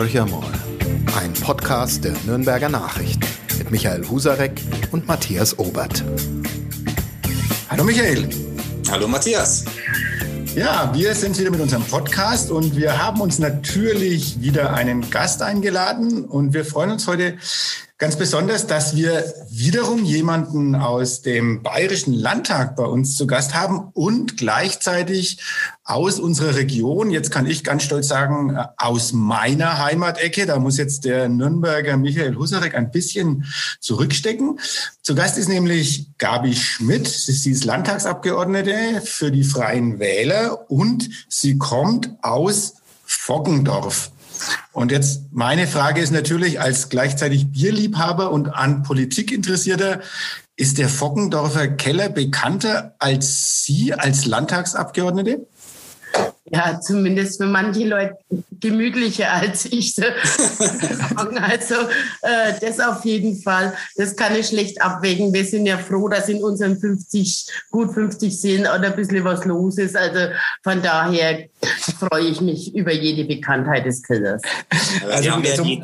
Horcher mal. Ein Podcast der Nürnberger Nachrichten mit Michael Husarek und Matthias Obert. Hallo Michael. Hallo Matthias. Ja, wir sind wieder mit unserem Podcast und wir haben uns natürlich wieder einen Gast eingeladen und wir freuen uns heute ganz besonders, dass wir wiederum jemanden aus dem Bayerischen Landtag bei uns zu Gast haben und gleichzeitig aus unserer Region, jetzt kann ich ganz stolz sagen, aus meiner Heimatecke, da muss jetzt der Nürnberger Michael Husarek ein bisschen zurückstecken. Zu Gast ist nämlich Gabi Schmidt, sie ist Landtagsabgeordnete für die Freien Wähler und sie kommt aus Foggendorf. Und jetzt meine Frage ist natürlich als gleichzeitig Bierliebhaber und an Politik interessierter, ist der Fockendorfer Keller bekannter als Sie als Landtagsabgeordnete? Ja, zumindest für manche Leute gemütlicher als ich. also äh, das auf jeden Fall. Das kann ich schlecht abwägen. Wir sind ja froh, dass in unseren 50, gut 50 sind oder ein bisschen was los ist. Also von daher freue ich mich über jede Bekanntheit des Kellers. Also wir haben ja die,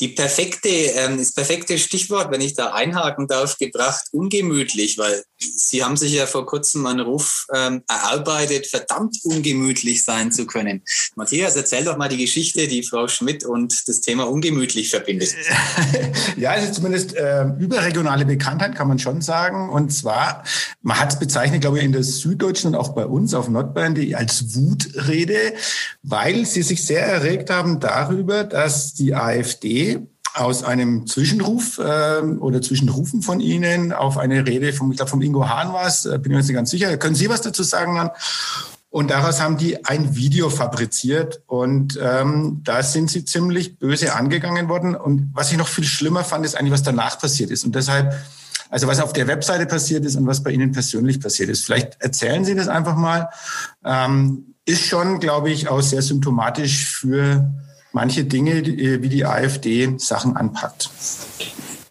die perfekte, ähm, das perfekte Stichwort, wenn ich da einhaken darf, gebracht, ungemütlich, weil Sie haben sich ja vor kurzem einen Ruf ähm, erarbeitet, verdammt ungemütlich sein zu können. Matthias, erzähl doch mal die Geschichte, die Frau Schmidt und das Thema ungemütlich verbindet. ja, ist zumindest äh, überregionale Bekanntheit, kann man schon sagen. Und zwar, man hat es bezeichnet, glaube ich, in der Süddeutschen und auch bei uns auf Nordbayern als Wutrede, weil sie sich sehr erregt haben darüber, dass die AfD aus einem Zwischenruf äh, oder Zwischenrufen von Ihnen auf eine Rede vom, ich glaube, vom Ingo Hahn war es, äh, bin ich mir nicht ganz sicher. Können Sie was dazu sagen dann? Und daraus haben die ein Video fabriziert und ähm, da sind sie ziemlich böse angegangen worden. Und was ich noch viel schlimmer fand, ist eigentlich, was danach passiert ist. Und deshalb, also was auf der Webseite passiert ist und was bei Ihnen persönlich passiert ist. Vielleicht erzählen Sie das einfach mal. Ähm, ist schon, glaube ich, auch sehr symptomatisch für manche Dinge, wie die AfD Sachen anpackt.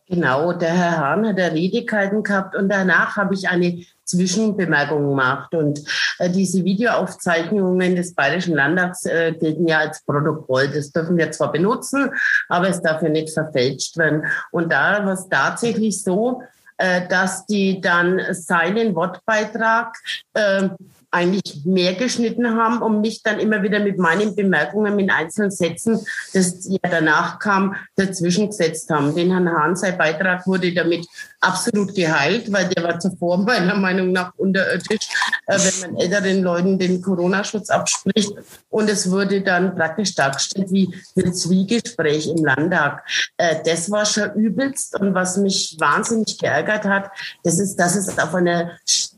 Genau, der Herr Hahn hat gehalten gehabt und danach habe ich eine Zwischenbemerkung gemacht. Und äh, diese Videoaufzeichnungen des Bayerischen Landtags äh, gelten ja als Protokoll. Das dürfen wir zwar benutzen, aber es darf ja nicht verfälscht werden. Und da war es tatsächlich so, äh, dass die dann seinen Wortbeitrag äh, eigentlich mehr geschnitten haben und mich dann immer wieder mit meinen Bemerkungen in einzelnen Sätzen, das ja danach kam, dazwischen gesetzt haben. Den Herrn Hahn, sein Beitrag wurde damit absolut geheilt, weil der war zuvor meiner Meinung nach unterirdisch, äh, wenn man älteren Leuten den Corona-Schutz abspricht. Und es wurde dann praktisch dargestellt wie ein Zwiegespräch im Landtag. Äh, das war schon übelst. Und was mich wahnsinnig geärgert hat, das ist, dass es auf einer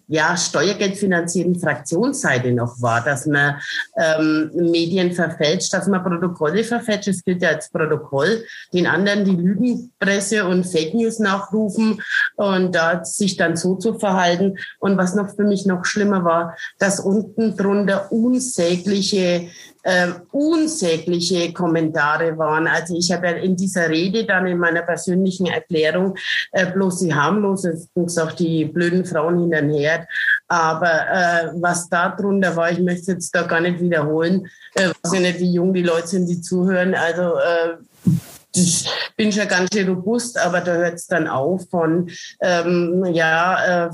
ja, steuergeldfinanzierten Fraktionsseite noch war, dass man ähm, Medien verfälscht, dass man Protokolle verfälscht. Das gilt ja als Protokoll. Den anderen die Lügenpresse und Fake News nachrufen und da sich dann so zu verhalten. Und was noch für mich noch schlimmer war, dass unten drunter unsägliche äh, unsägliche Kommentare waren. Also ich habe ja in dieser Rede dann in meiner persönlichen Erklärung äh, bloß die harmlosesten gesagt, die blöden Frauen hinterher. Aber äh, was da drunter war, ich möchte jetzt da gar nicht wiederholen, äh, weiß ich nicht, wie jung die Leute sind, die zuhören. Also äh, ich bin schon ganz schön robust, aber da hört es dann auf von, ähm, ja, äh,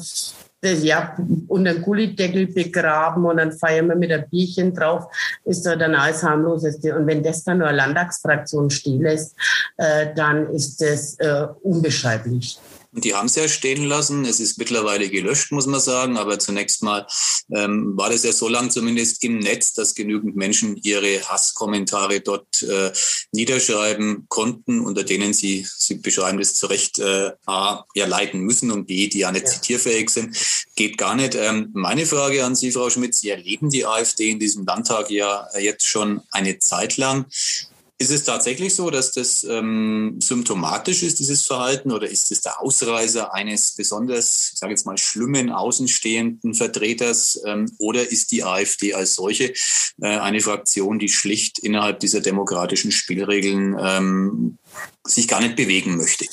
ja, unter den Gullideckel begraben und dann feiern wir mit ein Bierchen drauf, ist da dann alles harmloseste. Und wenn das dann nur Landtagsfraktion stehen lässt, äh, dann ist das äh, unbeschreiblich. Und die haben es ja stehen lassen. Es ist mittlerweile gelöscht, muss man sagen. Aber zunächst mal ähm, war das ja so lang zumindest im Netz, dass genügend Menschen ihre Hasskommentare dort äh, niederschreiben konnten, unter denen sie, sie beschreiben das zu Recht, äh, A, ja leiten müssen und B, die ja nicht ja. zitierfähig sind. Geht gar nicht. Ähm, meine Frage an Sie, Frau Schmidt, Sie erleben die AfD in diesem Landtag ja jetzt schon eine Zeit lang. Ist es tatsächlich so, dass das ähm, symptomatisch ist, dieses Verhalten, oder ist es der Ausreißer eines besonders, ich sage jetzt mal, schlimmen außenstehenden Vertreters, ähm, oder ist die AfD als solche äh, eine Fraktion, die schlicht innerhalb dieser demokratischen Spielregeln ähm, sich gar nicht bewegen möchte.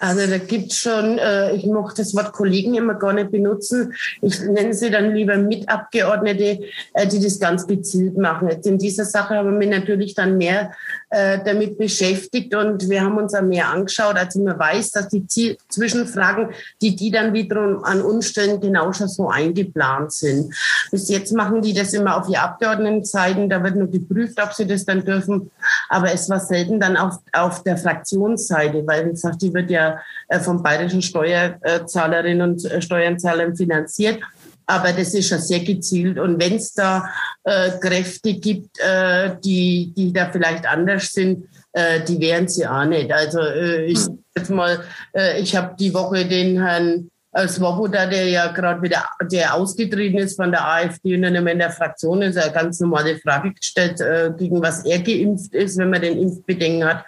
Also da gibt es schon, äh, ich mochte das Wort Kollegen immer gar nicht benutzen. Ich nenne sie dann lieber Mitabgeordnete, äh, die das ganz gezielt machen. Jetzt in dieser Sache haben wir mich natürlich dann mehr äh, damit beschäftigt und wir haben uns auch mehr angeschaut. Also man weiß, dass die Ziel Zwischenfragen, die die dann wiederum an uns stellen, genau schon so eingeplant sind. Bis jetzt machen die das immer auf die Abgeordnetenzeiten. Da wird nur geprüft, ob sie das dann dürfen. Aber es war selten dann auf, auf der Fraktionsseite, weil wie gesagt, die wird ja äh, vom bayerischen Steuerzahlerinnen und äh, Steuerzahlern finanziert. Aber das ist schon sehr gezielt. Und wenn es da äh, Kräfte gibt, äh, die, die da vielleicht anders sind, äh, die wären sie auch nicht. Also äh, ich hm. jetzt mal, ich habe die Woche den Herrn Svoboda, der ja gerade wieder der ausgetreten ist von der AfD und dann in der Fraktion ist, eine ganz normale Frage gestellt, äh, gegen was er geimpft ist, wenn man den Impfbedenken hat.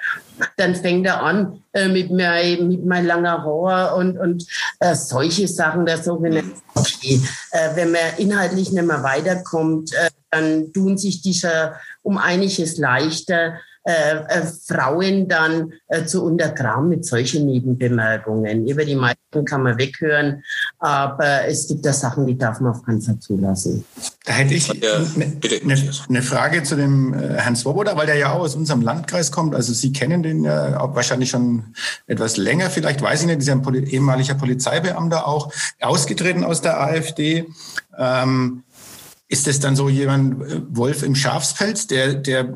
Dann fängt er an äh, mit, mein, mit mein langer Haar und, und äh, solche Sachen, da so okay, äh, wenn man inhaltlich nicht mehr weiterkommt, äh, dann tun sich diese um einiges leichter äh, äh, Frauen dann äh, zu untergraben mit solchen Nebenbemerkungen. Über die meisten kann man weghören, aber es gibt da Sachen, die darf man auf keinen Fall zulassen. Da hätte ich eine, eine Frage zu dem äh, Herrn Swoboda, weil der ja auch aus unserem Landkreis kommt. Also Sie kennen den ja auch wahrscheinlich schon etwas länger. Vielleicht weiß ich nicht, ist ja ein ehemaliger Polizeibeamter auch, ausgetreten aus der AfD. Ähm, ist es dann so jemand, äh, Wolf im Schafspelz, der, der, äh,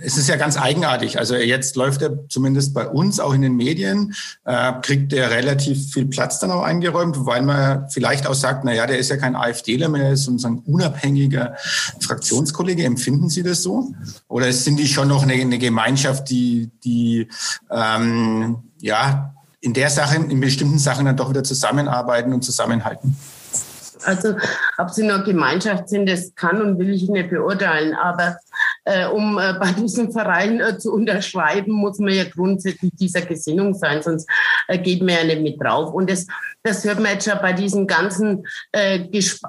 es ist ja ganz eigenartig. Also jetzt läuft er zumindest bei uns, auch in den Medien, äh, kriegt der relativ viel Platz dann auch eingeräumt, weil man vielleicht auch sagt, na ja, der ist ja kein AfDler mehr, der ist sozusagen unabhängiger Fraktionskollege. Empfinden Sie das so? Oder sind die schon noch eine, eine Gemeinschaft, die, die, ähm, ja, in der Sache, in bestimmten Sachen dann doch wieder zusammenarbeiten und zusammenhalten? Also ob sie noch Gemeinschaft sind, das kann und will ich nicht beurteilen. Aber äh, um äh, bei diesem Verein äh, zu unterschreiben, muss man ja grundsätzlich dieser Gesinnung sein, sonst äh, geht man ja nicht mit drauf. Und das, das hört man jetzt schon bei diesen ganzen äh,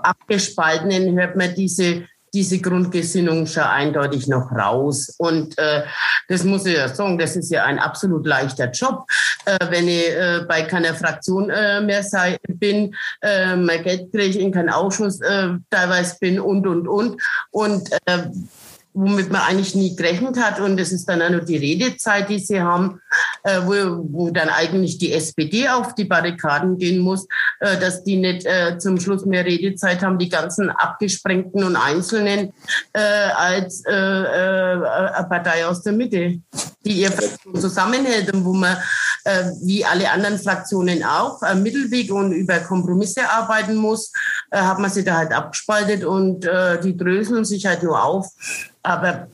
abgespaltenen, hört man diese diese Grundgesinnung schon eindeutig noch raus. Und äh, das muss ich ja sagen, das ist ja ein absolut leichter Job, äh, wenn ich äh, bei keiner Fraktion äh, mehr sei, bin, äh, mein Geld kriege ich in keinen Ausschuss äh, teilweise bin und, und, und. Und äh, womit man eigentlich nie gerechnet hat. Und das ist dann auch noch die Redezeit, die sie haben, äh, wo, wo dann eigentlich die SPD auf die Barrikaden gehen muss, äh, dass die nicht äh, zum Schluss mehr Redezeit haben, die ganzen Abgesprengten und Einzelnen äh, als äh, äh, eine Partei aus der Mitte, die ihr zusammenhält und wo man äh, wie alle anderen Fraktionen auch am Mittelweg und über Kompromisse arbeiten muss, äh, hat man sie da halt abgespaltet und äh, die dröseln sich halt nur auf. Aber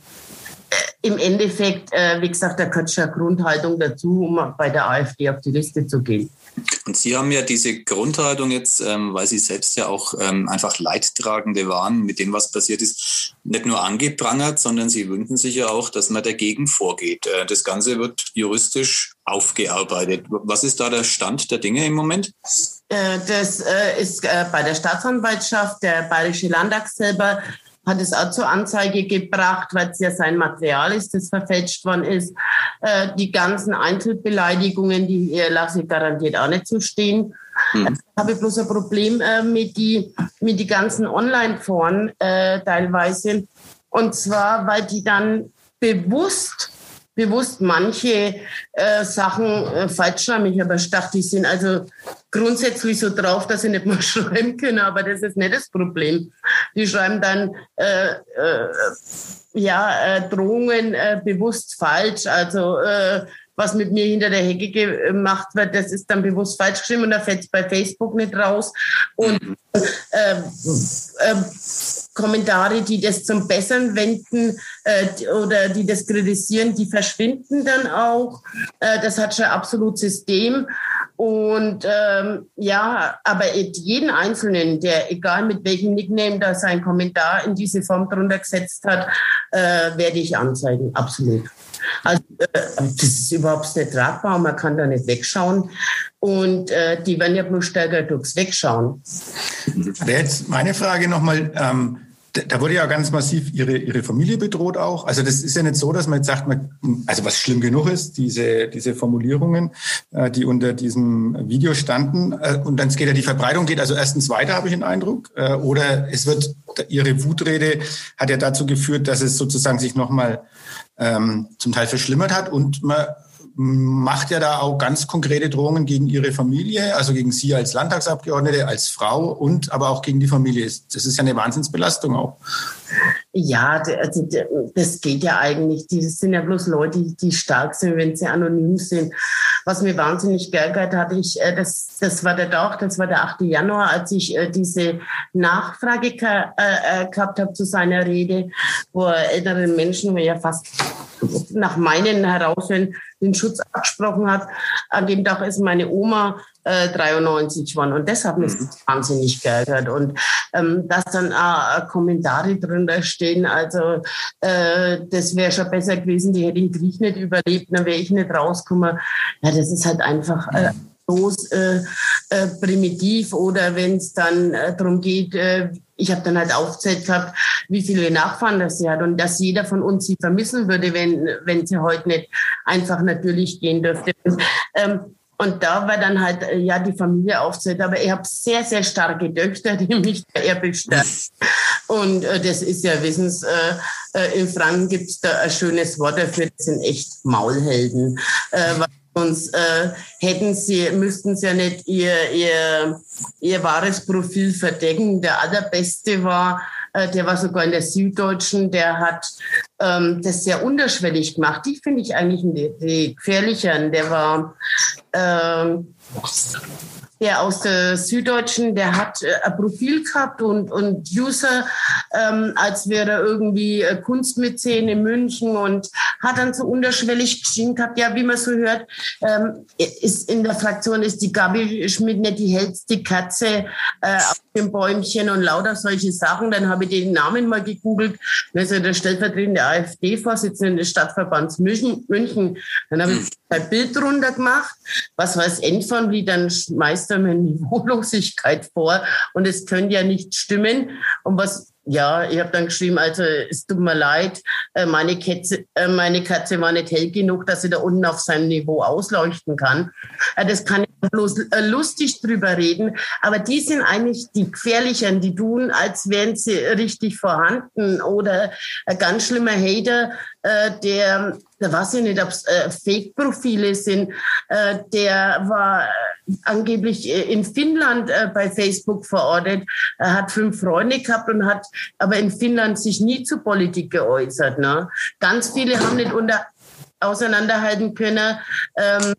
äh, im Endeffekt, äh, wie gesagt, da gehört schon Grundhaltung dazu, um bei der AfD auf die Liste zu gehen. Und Sie haben ja diese Grundhaltung jetzt, ähm, weil Sie selbst ja auch ähm, einfach Leidtragende waren mit dem, was passiert ist, nicht nur angeprangert, sondern Sie wünschen sich ja auch, dass man dagegen vorgeht. Äh, das Ganze wird juristisch aufgearbeitet. Was ist da der Stand der Dinge im Moment? Äh, das äh, ist äh, bei der Staatsanwaltschaft, der Bayerische Landtag selber hat es auch zur Anzeige gebracht, weil es ja sein Material ist, das verfälscht worden ist. Äh, die ganzen Einzelbeleidigungen, die lasse ich garantiert auch nicht zu stehen. Mhm. Ich habe bloß ein Problem äh, mit die, mit die ganzen Online-Foren äh, teilweise. Und zwar, weil die dann bewusst bewusst manche äh, Sachen äh, falsch schreiben. Ich habe gedacht, die sind also grundsätzlich so drauf, dass sie nicht mal schreiben können, aber das ist nicht das Problem. Die schreiben dann äh, äh, ja äh, Drohungen äh, bewusst falsch, also äh, was mit mir hinter der Hecke gemacht wird, das ist dann bewusst falsch geschrieben und da fällt es bei Facebook nicht raus. Und äh, äh, Kommentare, die das zum Besseren wenden äh, oder die das kritisieren, die verschwinden dann auch. Äh, das hat schon absolut System. Und ähm, ja, aber jeden Einzelnen, der egal mit welchem Nickname da sein Kommentar in diese Form drunter gesetzt hat, äh, werde ich anzeigen, absolut. Also äh, das ist überhaupt nicht tragbar, man kann da nicht wegschauen. Und äh, die werden ja bloß stärker durchs Wegschauen. Jetzt meine Frage nochmal, ähm, da wurde ja ganz massiv ihre, ihre Familie bedroht auch. Also das ist ja nicht so, dass man jetzt sagt, man, also was schlimm genug ist, diese, diese Formulierungen, äh, die unter diesem Video standen. Äh, und dann geht ja die Verbreitung geht also erstens weiter, habe ich den Eindruck. Äh, oder es wird, ihre Wutrede hat ja dazu geführt, dass es sozusagen sich nochmal ähm, zum Teil verschlimmert hat und man macht ja da auch ganz konkrete Drohungen gegen ihre Familie, also gegen sie als Landtagsabgeordnete, als Frau und aber auch gegen die Familie. Das ist ja eine Wahnsinnsbelastung auch. Ja, also das geht ja eigentlich. Die sind ja bloß Leute, die stark sind, wenn sie anonym sind. Was mir wahnsinnig geärgert hat, ich, äh, das, das war der Tag, das war der 8. Januar, als ich äh, diese Nachfrage äh, gehabt habe zu seiner Rede, wo er älteren Menschen, wo ja fast nach meinen Heraushören den Schutz abgesprochen hat. An dem Tag ist meine Oma äh, 93 geworden und das hat mich mhm. wahnsinnig geärgert. Und ähm, dass dann äh, Kommentare drunter stehen, also äh, das wäre schon besser gewesen, die hätte den Krieg nicht überlebt, dann wäre ich nicht rausgekommen. Ja, das ist halt einfach... Äh, bloß äh, äh, primitiv oder wenn es dann äh, darum geht, äh, ich habe dann halt aufgezählt gehabt, wie viele Nachfahren das sie hat und dass jeder von uns sie vermissen würde, wenn, wenn sie heute nicht einfach natürlich gehen dürfte. Und, ähm, und da war dann halt, äh, ja, die Familie aufzählt. Aber ich habe sehr, sehr starke Töchter, die mich eher bestärkt. Und äh, das ist ja Wissens, äh, äh, in Franken gibt es da ein schönes Wort dafür, das sind echt Maulhelden. Äh, Sonst äh, hätten sie, müssten sie ja nicht ihr, ihr, ihr wahres Profil verdecken. Der allerbeste war, äh, der war sogar in der Süddeutschen, der hat ähm, das sehr unterschwellig gemacht. Die finde ich eigentlich die, die gefährlicheren. Der war ähm, der aus der Süddeutschen, der hat äh, ein Profil gehabt und, und User, ähm, als wäre er irgendwie äh, Kunstmäzen in München und hat dann so unterschwellig geschrieben gehabt, ja, wie man so hört, ähm, ist in der Fraktion ist die Gabi Schmidt nicht die hellste Katze äh, auf dem Bäumchen und lauter solche Sachen. Dann habe ich den Namen mal gegoogelt. Das ist ja der stellvertretende AfD-Vorsitzende des Stadtverbands München. München. Dann habe ich ein Bild drunter gemacht, was war das Endformlied, dann schmeißt mir Niveaulosigkeit vor und es könnte ja nicht stimmen. Und was ja, ich habe dann geschrieben, also es tut mir leid, äh, meine, Katze, äh, meine Katze war nicht hell genug, dass sie da unten auf seinem Niveau ausleuchten kann. Äh, das kann ich bloß lustig drüber reden, aber die sind eigentlich die gefährlichen, die tun, als wären sie richtig vorhanden oder ein ganz schlimmer Hater, der, der weiß ich nicht, ob es Fake-Profile sind, der war angeblich in Finnland bei Facebook verortet, er hat fünf Freunde gehabt und hat aber in Finnland sich nie zu Politik geäußert. Ne? Ganz viele haben nicht unter auseinanderhalten können, ähm,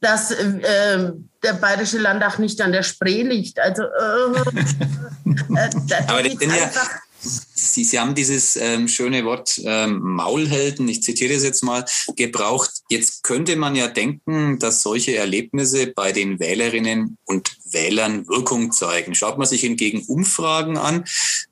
dass äh, der Bayerische Landtag nicht an der Spree liegt. Also äh, äh, aber das sind ja Sie, Sie haben dieses ähm, schöne Wort ähm, Maulhelden, ich zitiere das jetzt mal, gebraucht. Jetzt könnte man ja denken, dass solche Erlebnisse bei den Wählerinnen und Wählern Wirkung zeigen. Schaut man sich hingegen Umfragen an,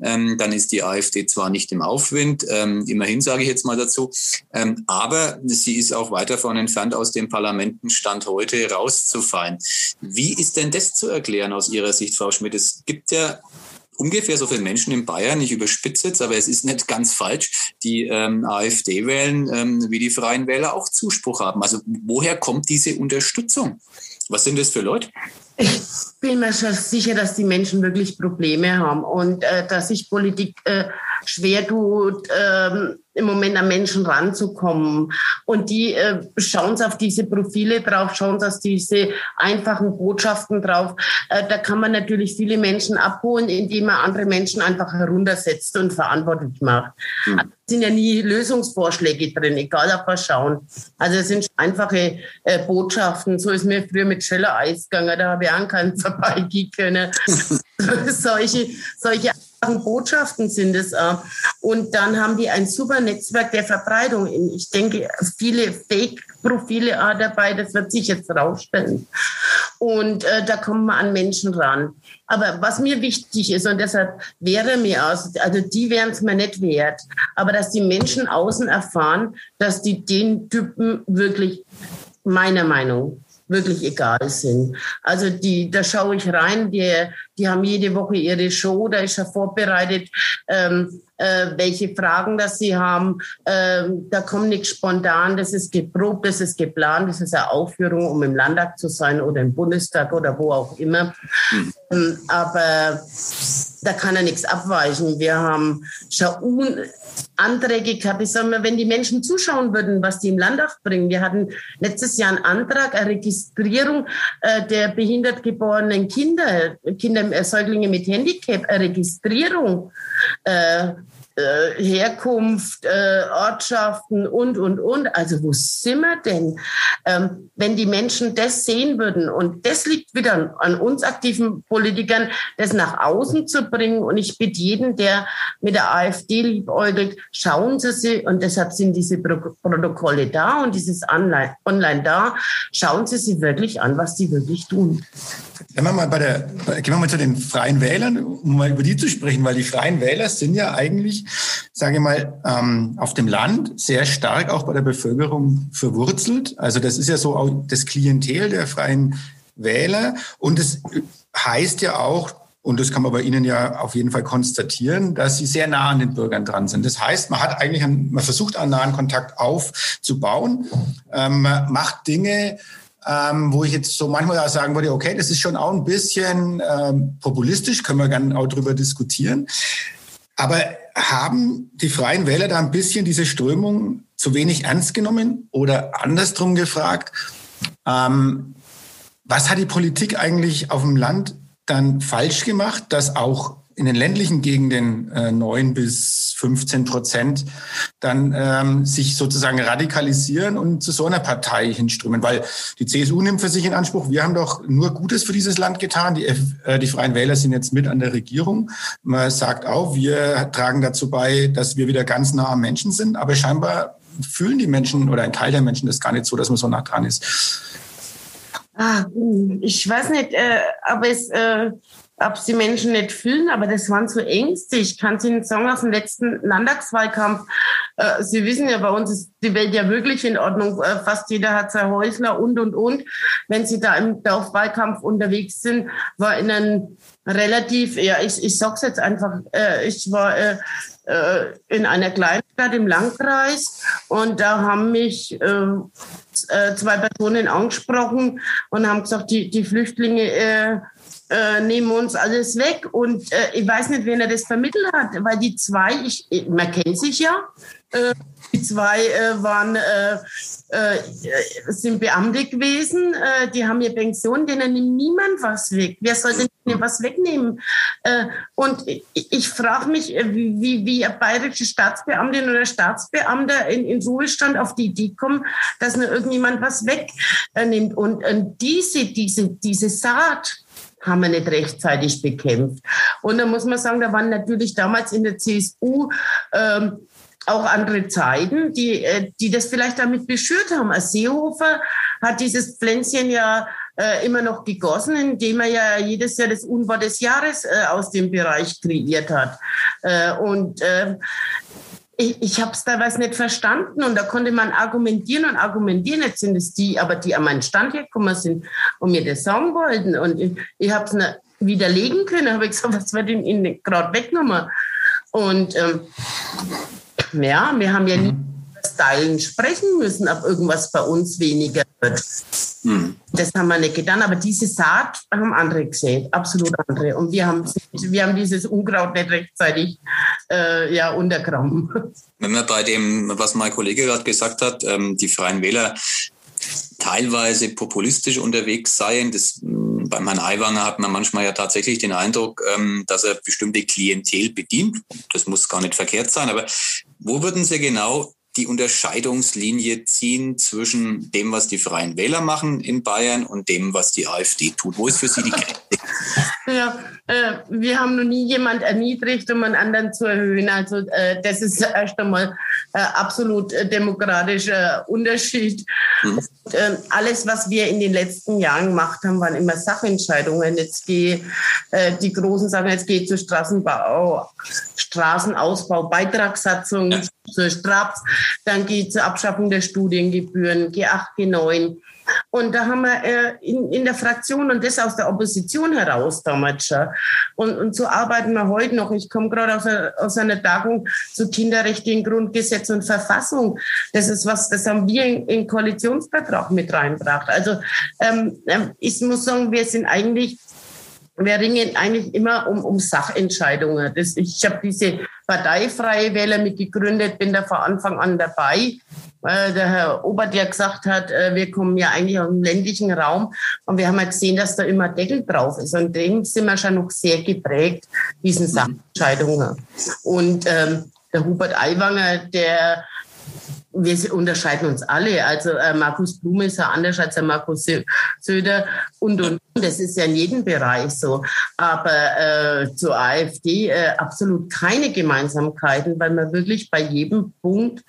ähm, dann ist die AfD zwar nicht im Aufwind, ähm, immerhin sage ich jetzt mal dazu, ähm, aber sie ist auch weit davon entfernt, aus dem Parlamentenstand heute rauszufallen. Wie ist denn das zu erklären aus Ihrer Sicht, Frau Schmidt? Es gibt ja ungefähr so viele Menschen in Bayern, ich überspitze jetzt, aber es ist nicht ganz falsch, die ähm, AfD wählen, ähm, wie die Freien Wähler auch Zuspruch haben. Also woher kommt diese Unterstützung? Was sind das für Leute? Ich bin mir schon sicher, dass die Menschen wirklich Probleme haben und äh, dass sich Politik äh, schwer tut, ähm, im Moment an Menschen ranzukommen. Und die äh, schauen auf diese Profile drauf, schauen auf diese einfachen Botschaften drauf. Äh, da kann man natürlich viele Menschen abholen, indem man andere Menschen einfach heruntersetzt und verantwortlich macht. Mhm. Also, sind ja nie Lösungsvorschläge drin, egal auf was schauen. Also es sind einfache äh, Botschaften. So ist mir früher mit Schöller Eis gegangen, da habe ich auch keinen vorbeigehen können. solche, solche Botschaften sind es. Und dann haben die ein super Netzwerk der Verbreitung. Ich denke, viele Fake-Profile dabei, das wird sich jetzt rausstellen. Und äh, da kommen wir an Menschen ran. Aber was mir wichtig ist, und deshalb wäre mir aus, also die wären es mir nicht wert, aber dass die Menschen außen erfahren, dass die den Typen wirklich, meiner Meinung, wirklich egal sind. Also die, da schaue ich rein, die, die haben jede Woche ihre Show, da ist ja vorbereitet, ähm, äh, welche Fragen das sie haben. Ähm, da kommt nichts spontan, das ist geprobt, das ist geplant, das ist eine Aufführung, um im Landtag zu sein oder im Bundestag oder wo auch immer. Mhm. aber da kann ja nichts abweichen. Wir haben schon Anträge gehabt. Ich sage mal, wenn die Menschen zuschauen würden, was die im Landtag bringen. Wir hatten letztes Jahr einen Antrag, eine Registrierung äh, der behindert geborenen Kinder, Kinder, Säuglinge mit Handicap, eine Registrierung. Äh, Herkunft, äh, Ortschaften und, und, und. Also wo sind wir denn? Ähm, wenn die Menschen das sehen würden und das liegt wieder an uns aktiven Politikern, das nach außen zu bringen. Und ich bitte jeden, der mit der AfD liebäugelt, schauen Sie sie, und deshalb sind diese Pro Protokolle da und dieses Online, online da, schauen Sie sie wirklich an, was die wirklich tun. Gehen wir mal bei der, gehen wir mal zu den Freien Wählern, um mal über die zu sprechen, weil die Freien Wähler sind ja eigentlich, sage ich mal, ähm, auf dem Land sehr stark auch bei der Bevölkerung verwurzelt. Also das ist ja so auch das Klientel der Freien Wähler und es heißt ja auch, und das kann man bei Ihnen ja auf jeden Fall konstatieren, dass Sie sehr nah an den Bürgern dran sind. Das heißt, man hat eigentlich, einen, man versucht einen nahen Kontakt aufzubauen, ähm, macht Dinge, ähm, wo ich jetzt so manchmal auch sagen würde, okay, das ist schon auch ein bisschen ähm, populistisch, können wir gerne auch drüber diskutieren. Aber haben die Freien Wähler da ein bisschen diese Strömung zu wenig ernst genommen oder andersrum gefragt? Ähm, was hat die Politik eigentlich auf dem Land dann falsch gemacht, dass auch in den ländlichen Gegenden äh, 9 bis 15 Prozent dann ähm, sich sozusagen radikalisieren und zu so einer Partei hinströmen. Weil die CSU nimmt für sich in Anspruch, wir haben doch nur Gutes für dieses Land getan. Die, äh, die Freien Wähler sind jetzt mit an der Regierung. Man sagt auch, wir tragen dazu bei, dass wir wieder ganz nah am Menschen sind. Aber scheinbar fühlen die Menschen oder ein Teil der Menschen das gar nicht so, dass man so nah dran ist. Ah, ich weiß nicht, äh, aber es... Äh ob sie Menschen nicht fühlen, aber das waren so Ängste. Ich kann es Ihnen sagen aus dem letzten Landtagswahlkampf. Äh, sie wissen ja, bei uns ist die Welt ja wirklich in Ordnung. Äh, fast jeder hat sein Häusler und, und, und. Wenn Sie da im Dorfwahlkampf unterwegs sind, war in einem relativ, ja, ich, ich sag's jetzt einfach, äh, ich war äh, äh in einer Kleinstadt im Landkreis und da haben mich äh, zwei Personen angesprochen und haben gesagt, die, die Flüchtlinge äh, äh, nehmen uns alles weg. Und äh, ich weiß nicht, wen er das vermittelt hat, weil die zwei, ich, man kennt sich ja, äh, die zwei äh, waren, äh, äh, sind Beamte gewesen, die haben ihre Pension, denen nimmt niemand was weg. Wer soll denn was wegnehmen? und ich, ich frage mich, wie, wie eine bayerische Staatsbeamtin oder Staatsbeamter in, in Ruhestand auf die Idee kommen, dass nur irgendjemand was wegnimmt. Und diese, diese, diese Saat, haben wir nicht rechtzeitig bekämpft. Und da muss man sagen, da waren natürlich damals in der CSU ähm, auch andere Zeiten, die, äh, die das vielleicht damit beschürt haben. Als Seehofer hat dieses Pflänzchen ja äh, immer noch gegossen, indem er ja jedes Jahr das Unwort des Jahres äh, aus dem Bereich kreiert hat. Äh, und äh, ich, ich habe es teilweise nicht verstanden und da konnte man argumentieren und argumentieren. Jetzt sind es die, aber die an meinen Stand gekommen sind und mir das sagen wollten. Und ich, ich habe es widerlegen können. habe ich gesagt, was wird Ihnen gerade weggenommen? Und ähm, ja, wir haben ja nie mhm. Stylen sprechen müssen, ob irgendwas bei uns weniger wird. Hm. Das haben wir nicht getan, aber diese Saat haben andere gesehen, absolut andere. Und wir haben, wir haben dieses Unkraut nicht rechtzeitig äh, ja, untergraben. Wenn wir bei dem, was mein Kollege gerade gesagt hat, ähm, die Freien Wähler teilweise populistisch unterwegs seien. Das, hm, beim Herrn Aiwanger hat man manchmal ja tatsächlich den Eindruck, ähm, dass er bestimmte Klientel bedient. Das muss gar nicht verkehrt sein, aber wo würden Sie genau die Unterscheidungslinie ziehen zwischen dem, was die Freien Wähler machen in Bayern und dem, was die AfD tut? Wo ist für Sie die Grenze? Ja, äh, wir haben noch nie jemand erniedrigt, um einen anderen zu erhöhen. Also äh, das ist erst einmal äh, absolut äh, demokratischer Unterschied. Mhm. Und, ähm, alles, was wir in den letzten Jahren gemacht haben, waren immer Sachentscheidungen. Jetzt gehe äh, die Großen sagen, jetzt geht zur Straßenbau, Straßenausbau, Beitragssatzung. Ja zur Straps, dann geht zur Abschaffung der Studiengebühren, G8, G9. Und da haben wir äh, in, in der Fraktion und das aus der Opposition heraus damals schon. Und, und so arbeiten wir heute noch. Ich komme gerade aus, aus einer Tagung zu Kinderrechte in Grundgesetz und Verfassung. Das ist was, das haben wir in, in Koalitionsvertrag mit reinbracht. Also ähm, ähm ich muss sagen, wir sind eigentlich wir ringen eigentlich immer um, um Sachentscheidungen. Das, ich habe diese parteifreie Wähler mitgegründet, bin da von Anfang an dabei. Weil der Herr Obert ja gesagt hat, äh, wir kommen ja eigentlich aus dem ländlichen Raum und wir haben ja gesehen, dass da immer Deckel drauf ist. Und dem sind wir schon noch sehr geprägt, diesen mhm. Sachentscheidungen. Und ähm, der Hubert Aiwanger, der wir unterscheiden uns alle. Also äh, Markus Blume ist ja anders als der Markus Söder und, und, und. Das ist ja in jedem Bereich so. Aber äh, zur AfD äh, absolut keine Gemeinsamkeiten, weil wir wirklich bei jedem Punkt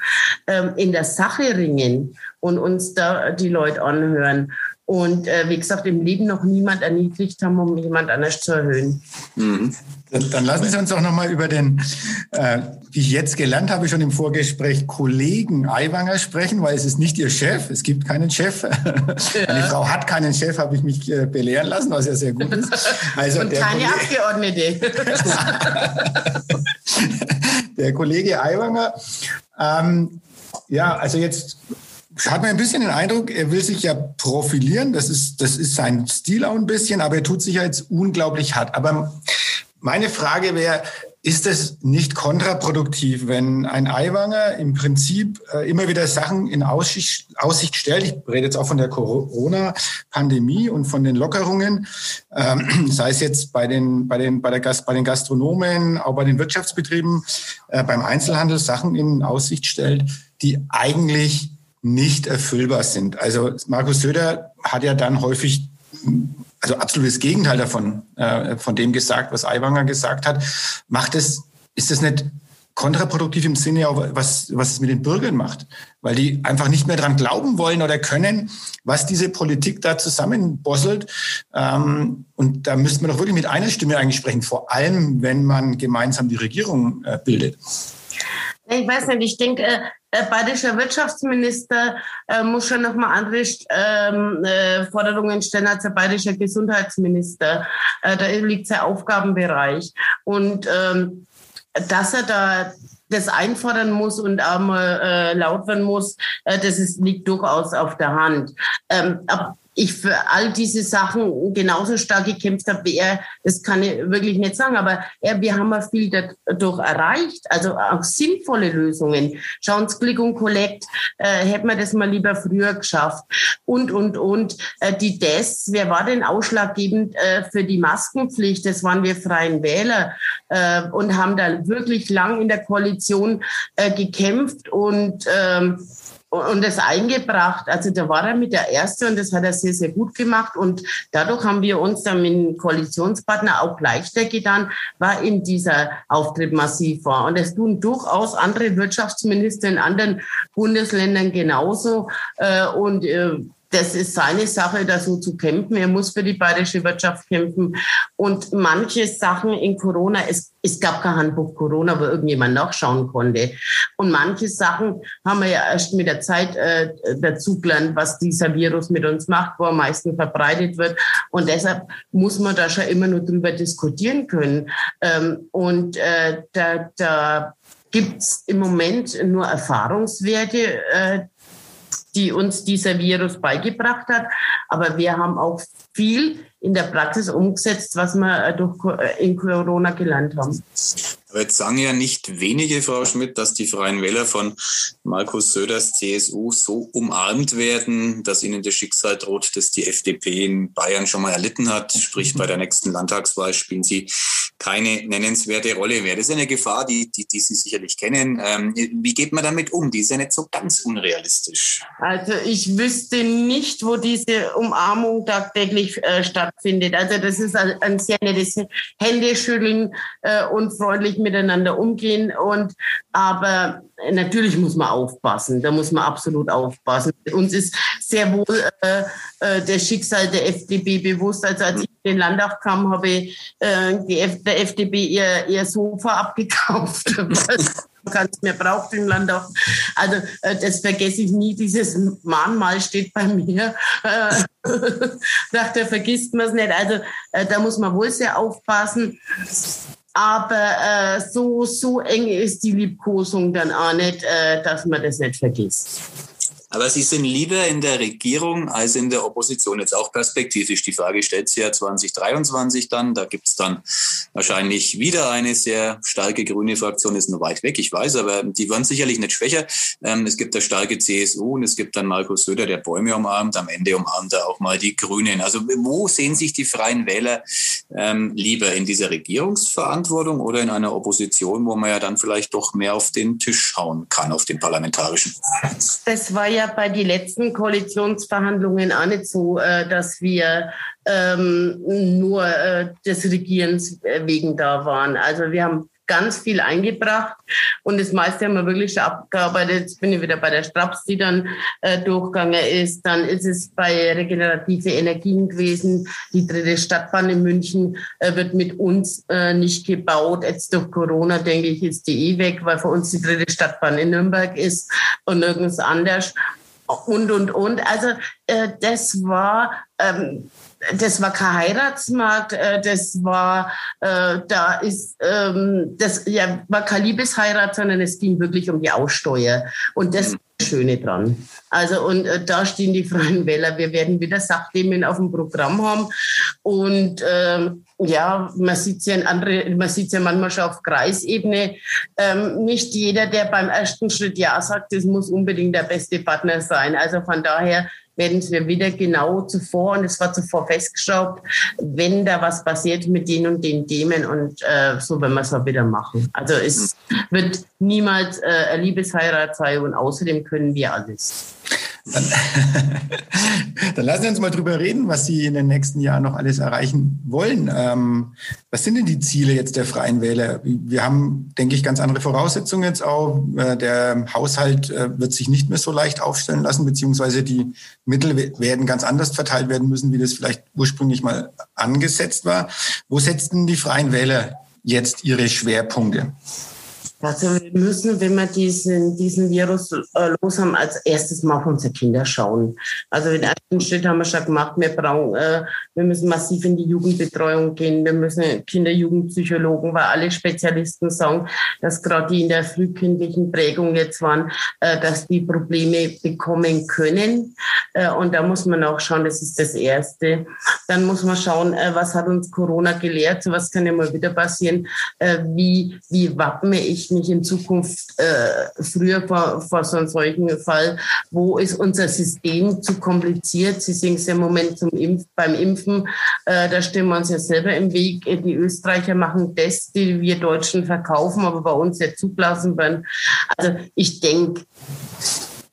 ähm, in der Sache ringen und uns da die Leute anhören. Und äh, wie gesagt, im Leben noch niemand erniedrigt haben, um jemand anders zu erhöhen. Mhm. Dann, lassen Sie uns doch nochmal über den, äh, wie ich jetzt gelernt habe, schon im Vorgespräch, Kollegen Aiwanger sprechen, weil es ist nicht Ihr Chef. Es gibt keinen Chef. Ja. Eine Frau hat keinen Chef, habe ich mich äh, belehren lassen, was ja sehr gut ist. Also Und keine Kollege, Abgeordnete. der Kollege Aiwanger, ähm, ja, also jetzt hat man ein bisschen den Eindruck, er will sich ja profilieren. Das ist, das ist sein Stil auch ein bisschen, aber er tut sich ja jetzt unglaublich hart. Aber meine Frage wäre, ist es nicht kontraproduktiv, wenn ein Eiwanger im Prinzip äh, immer wieder Sachen in Aussicht, Aussicht, stellt? Ich rede jetzt auch von der Corona-Pandemie und von den Lockerungen, ähm, sei es jetzt bei den, bei, den, bei, der Gast, bei den Gastronomen, auch bei den Wirtschaftsbetrieben, äh, beim Einzelhandel Sachen in Aussicht stellt, die eigentlich nicht erfüllbar sind. Also Markus Söder hat ja dann häufig also absolutes Gegenteil davon, äh, von dem gesagt, was Aiwanger gesagt hat. Macht es, ist das nicht kontraproduktiv im Sinne, was, was es mit den Bürgern macht? Weil die einfach nicht mehr dran glauben wollen oder können, was diese Politik da zusammenbosselt. Ähm, und da müsste man doch wirklich mit einer Stimme eigentlich sprechen, vor allem, wenn man gemeinsam die Regierung äh, bildet. Ich weiß nicht, ich denke, äh, der bayerische Wirtschaftsminister äh, muss schon nochmal andere ähm, äh, Forderungen stellen als der bayerische Gesundheitsminister. Da liegt sein Aufgabenbereich. Und ähm, dass er da das einfordern muss und auch mal laut werden muss, das liegt durchaus auf der Hand. Ähm, ich für all diese Sachen genauso stark gekämpft habe wie er, das kann ich wirklich nicht sagen. Aber er, wir haben ja viel dadurch erreicht, also auch sinnvolle Lösungen. Schauen Sie, Click und Collect, äh, hätten wir das mal lieber früher geschafft. Und, und, und. Äh, die Tests, wer war denn ausschlaggebend äh, für die Maskenpflicht? Das waren wir Freien Wähler äh, und haben da wirklich lang in der Koalition äh, gekämpft und ähm, und das eingebracht. Also da war er mit der Erste und das hat er sehr, sehr gut gemacht. Und dadurch haben wir uns dann mit dem Koalitionspartner auch leichter getan, war in dieser Auftritt massiv war. Und es tun durchaus andere Wirtschaftsminister in anderen Bundesländern genauso. Äh, und äh, das ist seine Sache, da so zu kämpfen. Er muss für die bayerische Wirtschaft kämpfen. Und manche Sachen in Corona, es, es gab kein Handbuch Corona, wo irgendjemand nachschauen konnte. Und manche Sachen haben wir ja erst mit der Zeit äh, dazu gelernt, was dieser Virus mit uns macht, wo am meisten verbreitet wird. Und deshalb muss man da schon immer nur drüber diskutieren können. Ähm, und äh, da, da gibt's im Moment nur Erfahrungswerte, äh, die uns dieser Virus beigebracht hat. Aber wir haben auch viel in der Praxis umgesetzt, was wir durch, äh, in Corona gelernt haben. Aber jetzt sagen ja nicht wenige, Frau Schmidt, dass die Freien Wähler von Markus Söders CSU so umarmt werden, dass ihnen das Schicksal droht, das die FDP in Bayern schon mal erlitten hat. Sprich, bei der nächsten Landtagswahl spielen sie keine nennenswerte Rolle mehr. Das ist eine Gefahr, die, die, die Sie sicherlich kennen. Ähm, wie geht man damit um? Die ist ja nicht so ganz unrealistisch. Also ich wüsste nicht, wo diese Umarmung tagtäglich äh, stattfindet. Also das ist ein, sehr nettes Händeschütteln äh, und freundlich miteinander umgehen. Und aber natürlich muss man aufpassen. Da muss man absolut aufpassen. Uns ist sehr wohl äh, äh, der Schicksal der FDP bewusst. Also als ich den Landtag kam, habe ich äh, der FDP ihr, ihr Sofa abgekauft. es mehr braucht im Landtag. Also äh, das vergesse ich nie. Dieses Mahnmal steht bei mir. Äh, dachte, vergisst man es nicht. Also äh, da muss man wohl sehr aufpassen. Aber äh, so, so eng ist die Liebkosung dann auch nicht, äh, dass man das nicht vergisst. Aber Sie sind lieber in der Regierung als in der Opposition. Jetzt auch perspektivisch. Die Frage stellt sich ja 2023 dann. Da gibt es dann wahrscheinlich wieder eine sehr starke grüne Fraktion. Ist nur weit weg, ich weiß, aber die werden sicherlich nicht schwächer. Ähm, es gibt eine starke CSU und es gibt dann Markus Söder, der Bäume umarmt. Am Ende umarmt er auch mal die Grünen. Also wo sehen sich die Freien Wähler ähm, lieber? In dieser Regierungsverantwortung oder in einer Opposition, wo man ja dann vielleicht doch mehr auf den Tisch hauen kann, auf den parlamentarischen? Das war ja bei den letzten Koalitionsverhandlungen auch nicht so, äh, dass wir ähm, nur äh, des Regierens wegen da waren. Also wir haben ganz viel eingebracht und das meiste haben wir wirklich schon abgearbeitet. Jetzt bin ich wieder bei der Straps, die dann äh, durchgegangen ist. Dann ist es bei regenerative Energien gewesen. Die dritte Stadtbahn in München äh, wird mit uns äh, nicht gebaut. Jetzt durch Corona, denke ich, ist die eh weg, weil für uns die dritte Stadtbahn in Nürnberg ist und nirgends anders und, und, und. Also äh, das war... Ähm, das war kein Heiratsmarkt, äh, das war, äh, da ist, ähm, das ja, war kein Liebesheirat, sondern es ging wirklich um die Aussteuer. Und das mhm. Schöne dran. Also und äh, da stehen die Freien Wähler. Wir werden wieder Sachthemen auf dem Programm haben und ähm, ja, man sieht ja andere, man sieht ja manchmal schon auf Kreisebene. Ähm, nicht jeder, der beim ersten Schritt Ja sagt, das muss unbedingt der beste Partner sein. Also von daher werden wir wieder genau zuvor, und es war zuvor festgeschraubt, wenn da was passiert mit den und den Themen und äh, so werden wir es auch wieder machen. Also es wird niemals äh, eine Liebesheirat sein und außerdem können wir alles. Dann, dann, lassen Sie uns mal drüber reden, was Sie in den nächsten Jahren noch alles erreichen wollen. Ähm, was sind denn die Ziele jetzt der Freien Wähler? Wir haben, denke ich, ganz andere Voraussetzungen jetzt auch. Äh, der Haushalt äh, wird sich nicht mehr so leicht aufstellen lassen, beziehungsweise die Mittel werden ganz anders verteilt werden müssen, wie das vielleicht ursprünglich mal angesetzt war. Wo setzen die Freien Wähler jetzt ihre Schwerpunkte? Also wir müssen, wenn wir diesen, diesen Virus äh, los haben, als erstes mal auf unsere Kinder schauen. Also den ersten Schritt haben wir schon gemacht. Wir brauchen, äh, wir müssen massiv in die Jugendbetreuung gehen. Wir müssen Kinder-Jugendpsychologen, weil alle Spezialisten sagen, dass gerade die in der frühkindlichen Prägung jetzt waren, äh, dass die Probleme bekommen können. Äh, und da muss man auch schauen, das ist das Erste. Dann muss man schauen, äh, was hat uns Corona gelehrt, was kann ja mal wieder passieren. Äh, wie, wie wappne ich mich in Zukunft äh, früher vor, vor so einem solchen Fall, wo ist unser System zu kompliziert? Sie sehen es ja im Moment zum Impf, beim Impfen, äh, da stehen wir uns ja selber im Weg. Die Österreicher machen das, die wir Deutschen verkaufen, aber bei uns ja zugelassen werden. Also ich denke,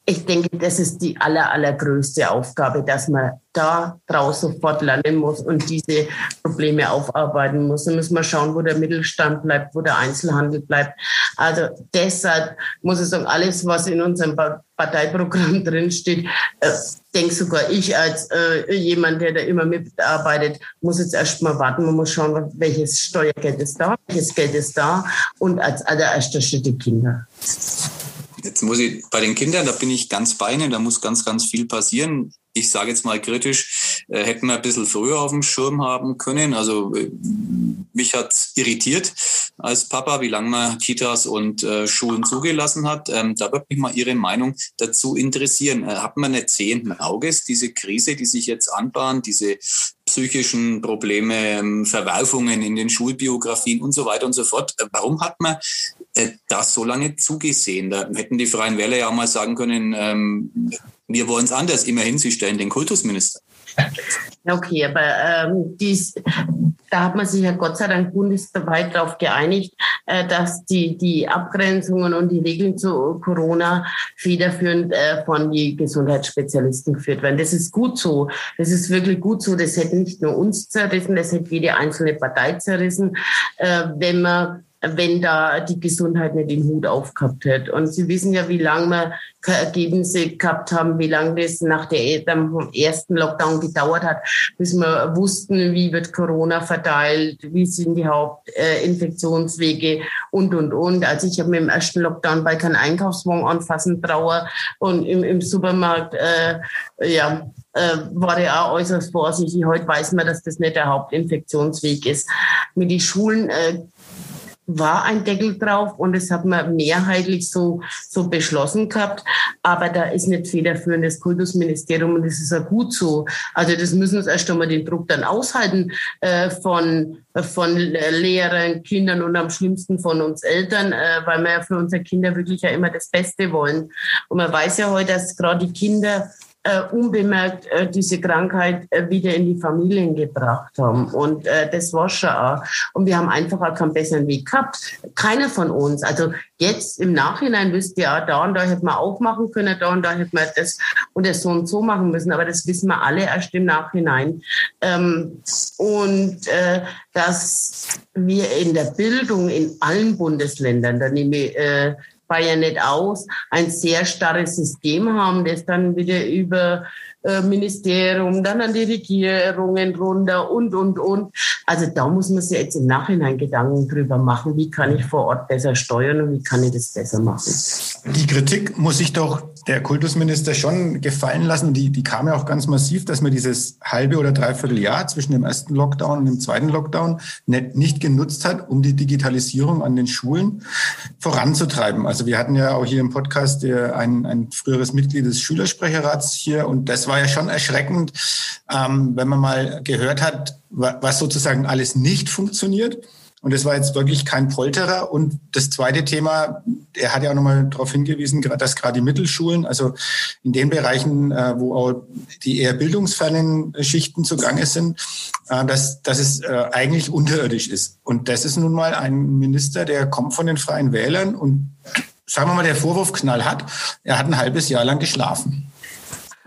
ich denke, das ist die aller, allergrößte Aufgabe, dass man da draus sofort lernen muss und diese Probleme aufarbeiten muss. Da müssen wir schauen, wo der Mittelstand bleibt, wo der Einzelhandel bleibt. Also deshalb muss ich sagen, alles, was in unserem Parteiprogramm drinsteht, äh, denke sogar ich als äh, jemand, der da immer mitarbeitet, muss jetzt erst mal warten. Man muss schauen, welches Steuergeld ist da, welches Geld ist da und als allererster Schritt die Kinder. Jetzt muss ich bei den Kindern, da bin ich ganz bei Ihnen, da muss ganz, ganz viel passieren. Ich sage jetzt mal kritisch, äh, hätten wir ein bisschen früher auf dem Schirm haben können. Also äh, mich hat irritiert als Papa, wie lange man Kitas und äh, Schulen zugelassen hat. Ähm, da würde mich mal Ihre Meinung dazu interessieren. Äh, hat man nicht sehenden Auges diese Krise, die sich jetzt anbahnt, diese psychischen Probleme, ähm, Verwerfungen in den Schulbiografien und so weiter und so fort. Äh, warum hat man das so lange zugesehen? Da hätten die Freien Wähler ja auch mal sagen können, ähm, wir wollen es anders. Immerhin, sie stellen den Kultusminister. Okay, aber ähm, dies, da hat man sich ja Gott sei Dank bundesweit darauf geeinigt, äh, dass die, die Abgrenzungen und die Regeln zu Corona federführend äh, von die Gesundheitsspezialisten geführt werden. Das ist gut so. Das ist wirklich gut so. Das hätte nicht nur uns zerrissen, das hätte jede einzelne Partei zerrissen, äh, wenn man wenn da die Gesundheit nicht den Hut aufgehabt hätte. Und Sie wissen ja, wie lange wir keine Ergebnisse gehabt haben, wie lange das nach dem ersten Lockdown gedauert hat, bis wir wussten, wie wird Corona verteilt, wie sind die Hauptinfektionswege und, und, und. Also ich habe mir im ersten Lockdown bei keinen Einkaufswagen anfassen trauer und im, im Supermarkt, äh, ja, äh, war ich auch äußerst vorsichtig. Heute weiß man, dass das nicht der Hauptinfektionsweg ist. Mit den Schulen äh, war ein Deckel drauf und das hat man mehrheitlich so, so beschlossen gehabt. Aber da ist nicht federführend das Kultusministerium und das ist ja gut so. Also das müssen uns erst einmal den Druck dann aushalten äh, von, von Lehrern, Kindern und am schlimmsten von uns Eltern, äh, weil wir ja für unsere Kinder wirklich ja immer das Beste wollen. Und man weiß ja heute, dass gerade die Kinder äh, unbemerkt äh, diese Krankheit äh, wieder in die Familien gebracht haben. Und äh, das war schon auch. Und wir haben einfach auch keinen besseren Weg gehabt. Keiner von uns. Also jetzt im Nachhinein wüsste ja, da und da hätte man aufmachen können, da und da hätte man das und das so und so machen müssen. Aber das wissen wir alle erst im Nachhinein. Ähm, und äh, dass wir in der Bildung in allen Bundesländern, da nehme ich äh, Bayern nicht aus, ein sehr starres System haben, das dann wieder über äh, Ministerium, dann an die Regierungen runter und, und, und. Also da muss man sich jetzt im Nachhinein Gedanken drüber machen, wie kann ich vor Ort besser steuern und wie kann ich das besser machen. Die Kritik muss sich doch der Kultusminister schon gefallen lassen. Die, die kam ja auch ganz massiv, dass man dieses halbe oder dreiviertel Jahr zwischen dem ersten Lockdown und dem zweiten Lockdown nicht, nicht genutzt hat, um die Digitalisierung an den Schulen voranzutreiben. Also wir hatten ja auch hier im Podcast ein, ein früheres Mitglied des Schülersprecherrats hier und das war ja schon erschreckend, ähm, wenn man mal gehört hat, was sozusagen alles nicht funktioniert. Und das war jetzt wirklich kein Polterer. Und das zweite Thema, er hat ja auch nochmal darauf hingewiesen, dass gerade die Mittelschulen, also in den Bereichen, äh, wo auch die eher bildungsfernen Schichten zugange sind, äh, dass, dass es äh, eigentlich unterirdisch ist. Und das ist nun mal ein Minister, der kommt von den Freien Wählern und sagen wir mal, der Vorwurf knall hat, er hat ein halbes Jahr lang geschlafen.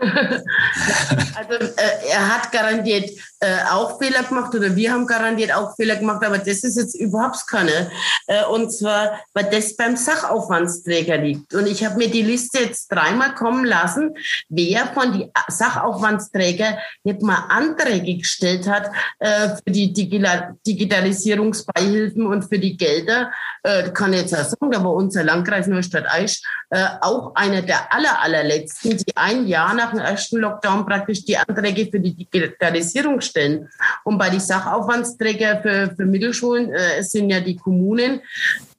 also äh, er hat garantiert äh, auch Fehler gemacht oder wir haben garantiert auch Fehler gemacht, aber das ist jetzt überhaupt keine. Äh, und zwar, weil das beim Sachaufwandsträger liegt. Und ich habe mir die Liste jetzt dreimal kommen lassen, wer von die Sachaufwandsträger nicht mal Anträge gestellt hat äh, für die Digitalisierungsbeihilfen und für die Gelder. Äh, kann ich jetzt auch sagen, da war unser Landkreis Neustadt-Aisch äh, auch einer der aller, allerletzten, die ein Jahr nach dem ersten Lockdown praktisch die Anträge für die Digitalisierung stellen. Und bei den Sachaufwandsträger für, für Mittelschulen äh, sind ja die Kommunen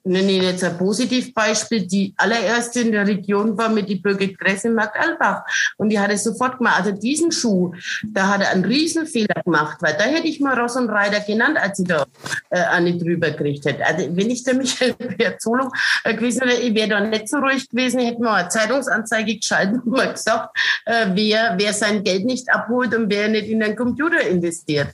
nenne ich jetzt ein Positivbeispiel. Die allererste in der Region war mit die Birgit Gress in Markt Albach. Und die hat es sofort gemacht. Also diesen Schuh, da hat er einen Riesenfehler gemacht, weil da hätte ich mal Ross und Reiter genannt, als ich da äh, eine drüber gekriegt hätte. Also wenn ich der Michael Piazzolo äh, gewesen wäre, ich wäre da nicht so ruhig gewesen, hätte man eine Zeitungsanzeige geschaltet und mal gesagt, äh, wer, wer sein Geld nicht abholt und wer nicht in den Computer investiert.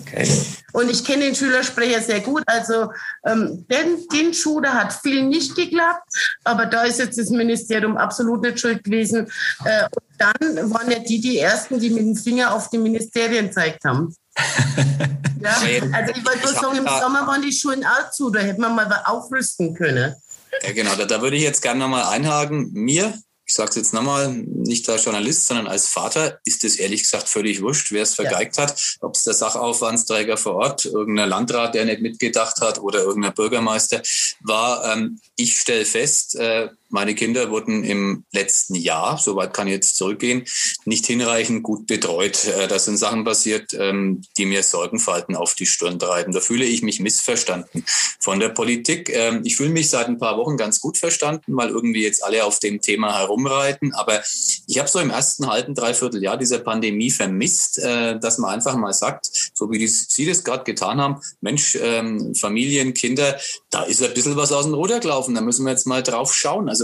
Okay. Und ich kenne den Schülersprecher sehr gut. Also ähm, den, den Schuh, da hat viel nicht geklappt. Aber da ist jetzt das Ministerium absolut nicht schuld gewesen. Äh, und dann waren ja die die Ersten, die mit dem Finger auf die Ministerien gezeigt haben. ja, also ich wollte nur sagen, im Sommer waren die Schulen auch zu. Da hätte man mal aufrüsten können. Ja, genau. Da, da würde ich jetzt gerne nochmal einhaken. Mir ich sage es jetzt nochmal, nicht als Journalist, sondern als Vater ist es ehrlich gesagt völlig wurscht, wer es vergeigt ja. hat. Ob es der Sachaufwandsträger vor Ort, irgendein Landrat, der nicht mitgedacht hat oder irgendein Bürgermeister war. Ähm, ich stelle fest, äh, meine Kinder wurden im letzten Jahr, soweit kann ich jetzt zurückgehen, nicht hinreichend gut betreut. Äh, da sind Sachen passiert, ähm, die mir Sorgenfalten auf die Stirn treiben. Da fühle ich mich missverstanden von der Politik. Ähm, ich fühle mich seit ein paar Wochen ganz gut verstanden, weil irgendwie jetzt alle auf dem Thema herumreiten. Aber ich habe so im ersten halben, dreiviertel Jahr dieser Pandemie vermisst, äh, dass man einfach mal sagt, so wie Sie das gerade getan haben, Mensch, ähm, Familien, Kinder, da ist ein bisschen was aus dem Ruder gelaufen. Da müssen wir jetzt mal drauf schauen. Also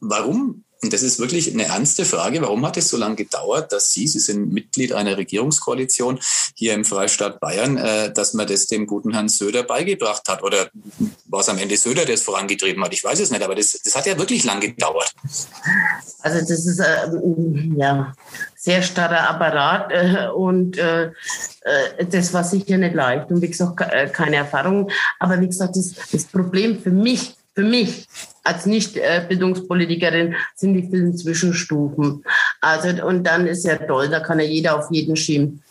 warum und das ist wirklich eine ernste Frage, warum hat es so lange gedauert, dass Sie, Sie sind Mitglied einer Regierungskoalition hier im Freistaat Bayern, äh, dass man das dem guten Herrn Söder beigebracht hat? Oder war es am Ende Söder, der es vorangetrieben hat? Ich weiß es nicht, aber das, das hat ja wirklich lang gedauert. Also das ist äh, ja sehr starrer Apparat äh, und äh, äh, das war sicher nicht leicht und wie gesagt äh, keine Erfahrung. Aber wie gesagt, das, das Problem für mich, für mich als Nicht-Bildungspolitikerin sind die vielen Zwischenstufen. Also und dann ist ja toll, da kann ja jeder auf jeden schieben.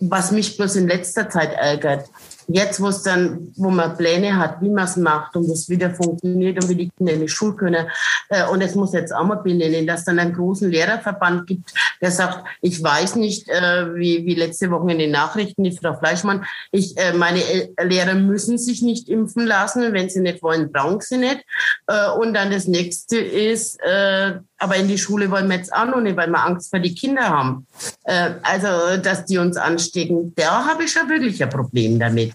Was mich bloß in letzter Zeit ärgert, Jetzt, wo es dann, wo man Pläne hat, wie man es macht und es wieder funktioniert und wie die Kinder in die Schule können. Äh, und es muss jetzt auch mal benennen, dass dann einen großen Lehrerverband gibt, der sagt, ich weiß nicht, äh, wie, wie letzte Woche in den Nachrichten, die Frau Fleischmann, ich, äh, meine Lehrer müssen sich nicht impfen lassen, wenn sie nicht wollen, brauchen sie nicht. Und dann das nächste ist, aber in die Schule wollen wir jetzt auch noch nicht, weil wir Angst vor die Kinder haben. Also, dass die uns anstecken, da habe ich schon wirklich ein Problem damit.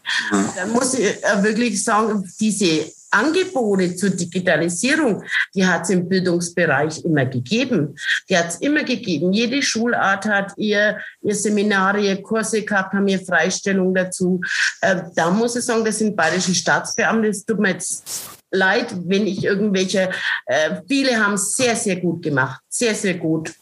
Dann muss ich wirklich sagen, diese Angebote zur Digitalisierung, die hat es im Bildungsbereich immer gegeben. Die hat es immer gegeben. Jede Schulart hat ihr, ihr Seminare, ihr Kurse gehabt, haben ihr Freistellung dazu. Äh, da muss ich sagen, das sind bayerische Staatsbeamte. Das tut mir jetzt leid, wenn ich irgendwelche, äh, viele haben es sehr, sehr gut gemacht, sehr, sehr gut.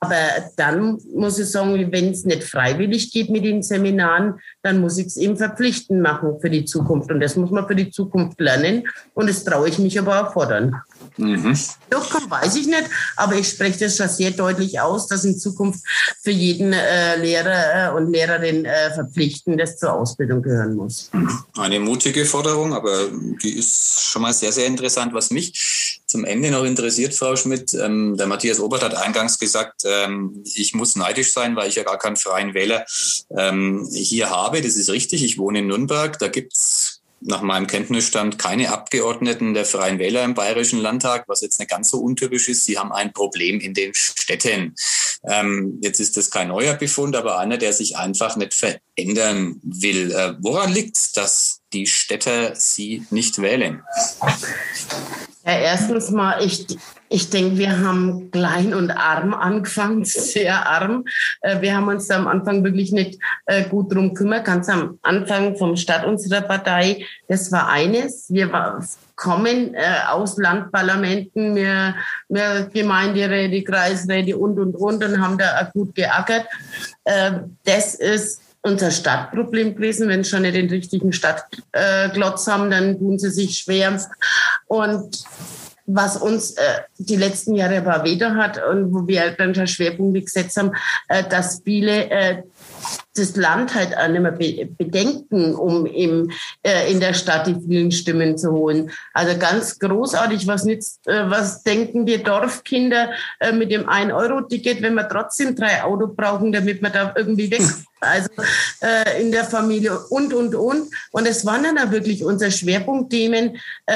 Aber dann muss ich sagen, wenn es nicht freiwillig geht mit den Seminaren, dann muss ich es eben verpflichtend machen für die Zukunft. Und das muss man für die Zukunft lernen. Und das traue ich mich aber auch fordern. Mhm. Durchkommen weiß ich nicht, aber ich spreche das schon sehr deutlich aus, dass in Zukunft für jeden äh, Lehrer äh, und Lehrerin äh, verpflichtend das zur Ausbildung gehören muss. Eine mutige Forderung, aber die ist schon mal sehr, sehr interessant. Was mich zum Ende noch interessiert, Frau Schmidt, ähm, der Matthias Obert hat eingangs gesagt, ähm, ich muss neidisch sein, weil ich ja gar keinen freien Wähler ähm, hier habe. Das ist richtig. Ich wohne in Nürnberg. Da gibt's nach meinem Kenntnisstand keine Abgeordneten der Freien Wähler im Bayerischen Landtag, was jetzt nicht ganz so untypisch ist. Sie haben ein Problem in den Städten. Ähm, jetzt ist das kein neuer Befund, aber einer, der sich einfach nicht verändern will. Äh, woran liegt es, dass die Städter Sie nicht wählen? Ja, erstens mal, ich, ich denke, wir haben klein und arm angefangen, sehr arm. Äh, wir haben uns da am Anfang wirklich nicht äh, gut drum kümmert. Ganz am Anfang vom Start unserer Partei, das war eines. Wir kommen äh, aus Landparlamenten, wir, wir Gemeinderäte, Kreisräte und, und, und und haben da gut geackert. Das ist unser Stadtproblem gewesen. Wenn sie schon nicht den richtigen Stadtglotz haben, dann tun sie sich schwer. Und was uns äh, die letzten Jahre aber wieder hat und wo wir dann schon Schwerpunkte gesetzt haben, äh, dass viele äh, das Land halt auch nicht mehr bedenken, um im, äh, in der Stadt die vielen Stimmen zu holen. Also ganz großartig, was nützt, äh, was denken wir Dorfkinder äh, mit dem 1-Euro-Ticket, wenn wir trotzdem drei Autos brauchen, damit wir da irgendwie weg also äh, in der Familie und, und, und. Und es waren dann auch wirklich unsere Schwerpunktthemen, äh,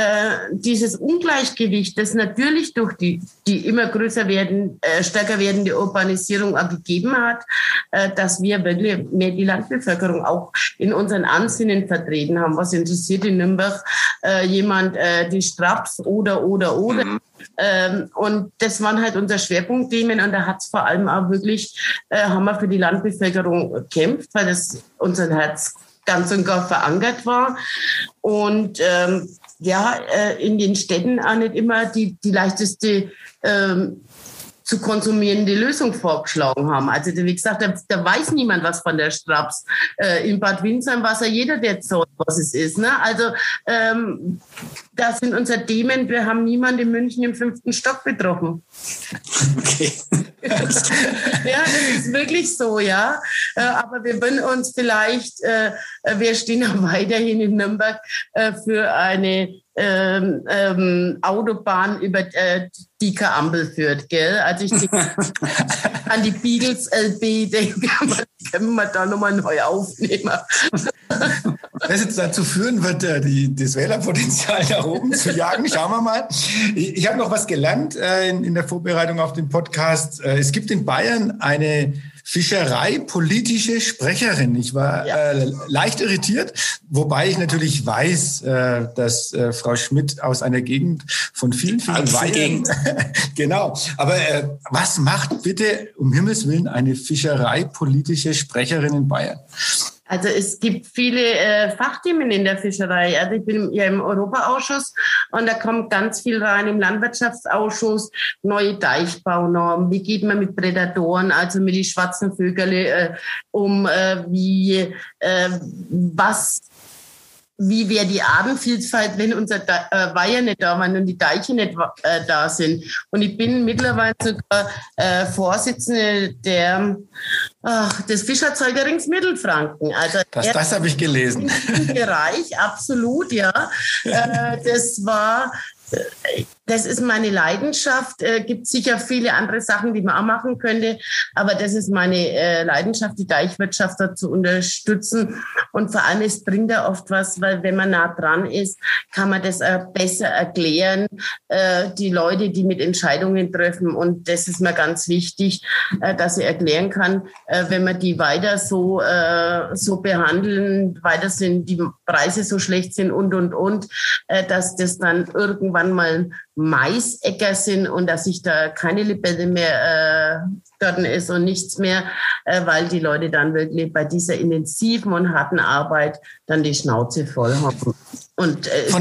dieses Ungleichgewicht, das natürlich durch die, die immer größer werden, äh, stärker werdende Urbanisierung auch gegeben hat, äh, dass wir wirklich mehr die Landbevölkerung auch in unseren Ansinnen vertreten haben. Was interessiert in Nürnberg äh, jemand äh, die Straps oder, oder, oder? Mhm. Ähm, und das waren halt unsere Schwerpunktthemen und da hat es vor allem auch wirklich, äh, haben wir für die Landbevölkerung gekämpft, weil das unser Herz ganz und gar verankert war. Und ähm, ja, äh, in den Städten auch nicht immer die, die leichteste ähm, zu konsumierende Lösung vorgeschlagen haben. Also wie gesagt, da, da weiß niemand was von der Straps. Äh, in Bad Windsheim weiß ja jeder, der Zoll, was es ist. Ne? Also ähm, das sind unsere Themen. Wir haben niemanden in München im fünften Stock betroffen. Okay. ja, das ist wirklich so, ja. Äh, aber wir würden uns vielleicht, äh, wir stehen auch weiterhin in Nürnberg äh, für eine ähm, ähm, Autobahn über äh, die Ampel führt, gell? Also ich an die Beagles LB denke, können wir da nochmal neu aufnehmen. Das jetzt dazu führen wird, äh, die, das Wählerpotenzial nach oben zu jagen, schauen wir mal. Ich, ich habe noch was gelernt äh, in, in der Vorbereitung auf den Podcast. Äh, es gibt in Bayern eine Fischerei-politische Sprecherin. Ich war ja. äh, leicht irritiert, wobei ich natürlich weiß, äh, dass äh, Frau Schmidt aus einer Gegend von vielen, vielen Weinen. genau. Aber äh, was macht bitte um Himmels Willen eine Fischerei-politische Sprecherin in Bayern? Also es gibt viele äh, Fachthemen in der Fischerei. Also ich bin ja im Europaausschuss und da kommt ganz viel rein im Landwirtschaftsausschuss, neue Deichbaunormen, wie geht man mit Prädatoren, also mit den schwarzen Vögel äh, um, äh, wie äh, was wie wäre die Artenvielfalt, wenn unser äh, Weiher nicht da waren und die Deiche nicht äh, da sind. Und ich bin mittlerweile sogar äh, Vorsitzende der, ach, des Fischerzeugerings Mittelfranken. Also das, das habe ich gelesen. Bereich, absolut, ja. Äh, das war das ist meine Leidenschaft. Äh, gibt sicher viele andere Sachen, die man auch machen könnte, aber das ist meine äh, Leidenschaft, die Deichwirtschaft da zu unterstützen. Und vor allem, es bringt ja oft was, weil wenn man nah dran ist, kann man das äh, besser erklären, äh, die Leute, die mit Entscheidungen treffen. Und das ist mir ganz wichtig, äh, dass ich erklären kann, äh, wenn wir die weiter so, äh, so behandeln, weiter sind, die Preise so schlecht sind und, und, und, äh, dass das dann irgendwann mal Maisäcker sind und dass sich da keine Libelle mehr äh, dort ist und nichts mehr, äh, weil die Leute dann wirklich bei dieser intensiven und harten Arbeit dann die Schnauze voll haben. Und äh,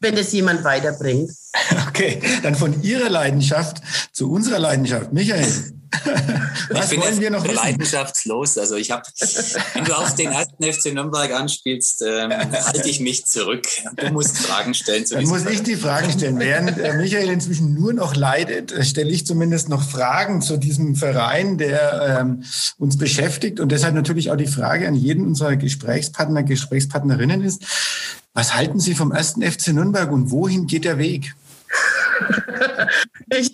wenn das jemand weiterbringt. Okay, dann von Ihrer Leidenschaft zu unserer Leidenschaft. Michael. Was ich bin wir noch leidenschaftslos. Also ich habe, wenn du auf den ersten FC Nürnberg anspielst, ähm, halte ich mich zurück. Du musst Fragen stellen. Dann muss ich die Fragen stellen. Während äh, Michael inzwischen nur noch leidet, äh, stelle ich zumindest noch Fragen zu diesem Verein, der ähm, uns beschäftigt. Und deshalb natürlich auch die Frage an jeden unserer Gesprächspartner, Gesprächspartnerinnen ist, was halten Sie vom ersten FC Nürnberg und wohin geht der Weg? ich,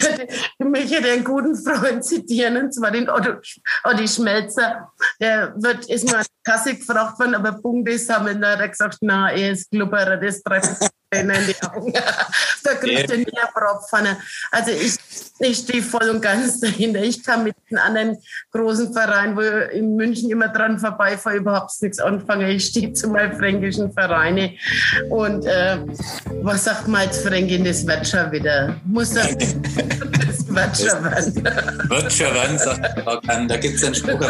möchte einen guten Freund zitieren, und zwar den Otto, Otto Schmelzer. Der wird, ist mal Kasse gefragt worden, aber Punkt ist, haben wir da gesagt, na, er ist Glubberer, das trifft in die Augen. da kriegt er nie eine Bratpfanne. Also ich, ich stehe voll und ganz dahinter. Ich kann mit einem anderen großen Verein, wo in München immer dran vorbeifahre, überhaupt nichts anfangen. Ich stehe zu meinen fränkischen Vereine. Und äh, was sagt man als Fränkin, das wird schon wieder. Muss das, das wird schon werden. Wird schon werden, sagt Frau Kann. Da gibt es einen Spruch.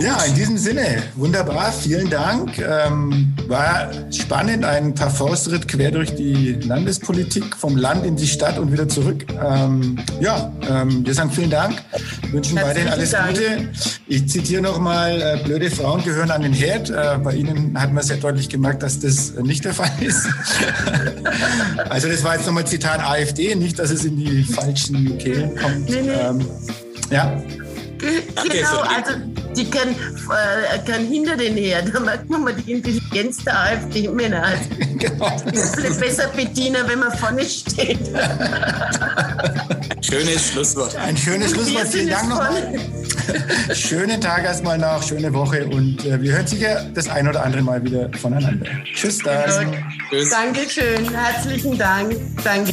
Ja, in diesem Sinne, wunderbar, vielen Dank. Ähm, war spannend, ein paar Forstritt quer durch die Landespolitik, vom Land in die Stadt und wieder zurück. Ähm, ja, ähm, wir sagen vielen Dank, wünschen weiterhin alles Dank. Gute. Ich zitiere nochmal, äh, blöde Frauen gehören an den Herd. Äh, bei Ihnen hat man sehr deutlich gemerkt, dass das nicht der Fall ist. also das war jetzt nochmal Zitat AfD, nicht, dass es in die falschen Kehlen kommt. Nee, nee. Ähm, ja. Genau, also die können, äh, können hinter den her. Da merkt man mal die Intelligenz der AfD-Männer. Also, genau. Vielleicht besser Bediener, wenn man vorne steht. Schönes Schlusswort. Ein schönes Schlusswort. Vielen Dank nochmal. Schönen Tag erstmal noch, schöne Woche und äh, wir hören sicher das ein oder andere Mal wieder voneinander. Tschüss dann. Tschüss. Dankeschön. Herzlichen Dank. Danke.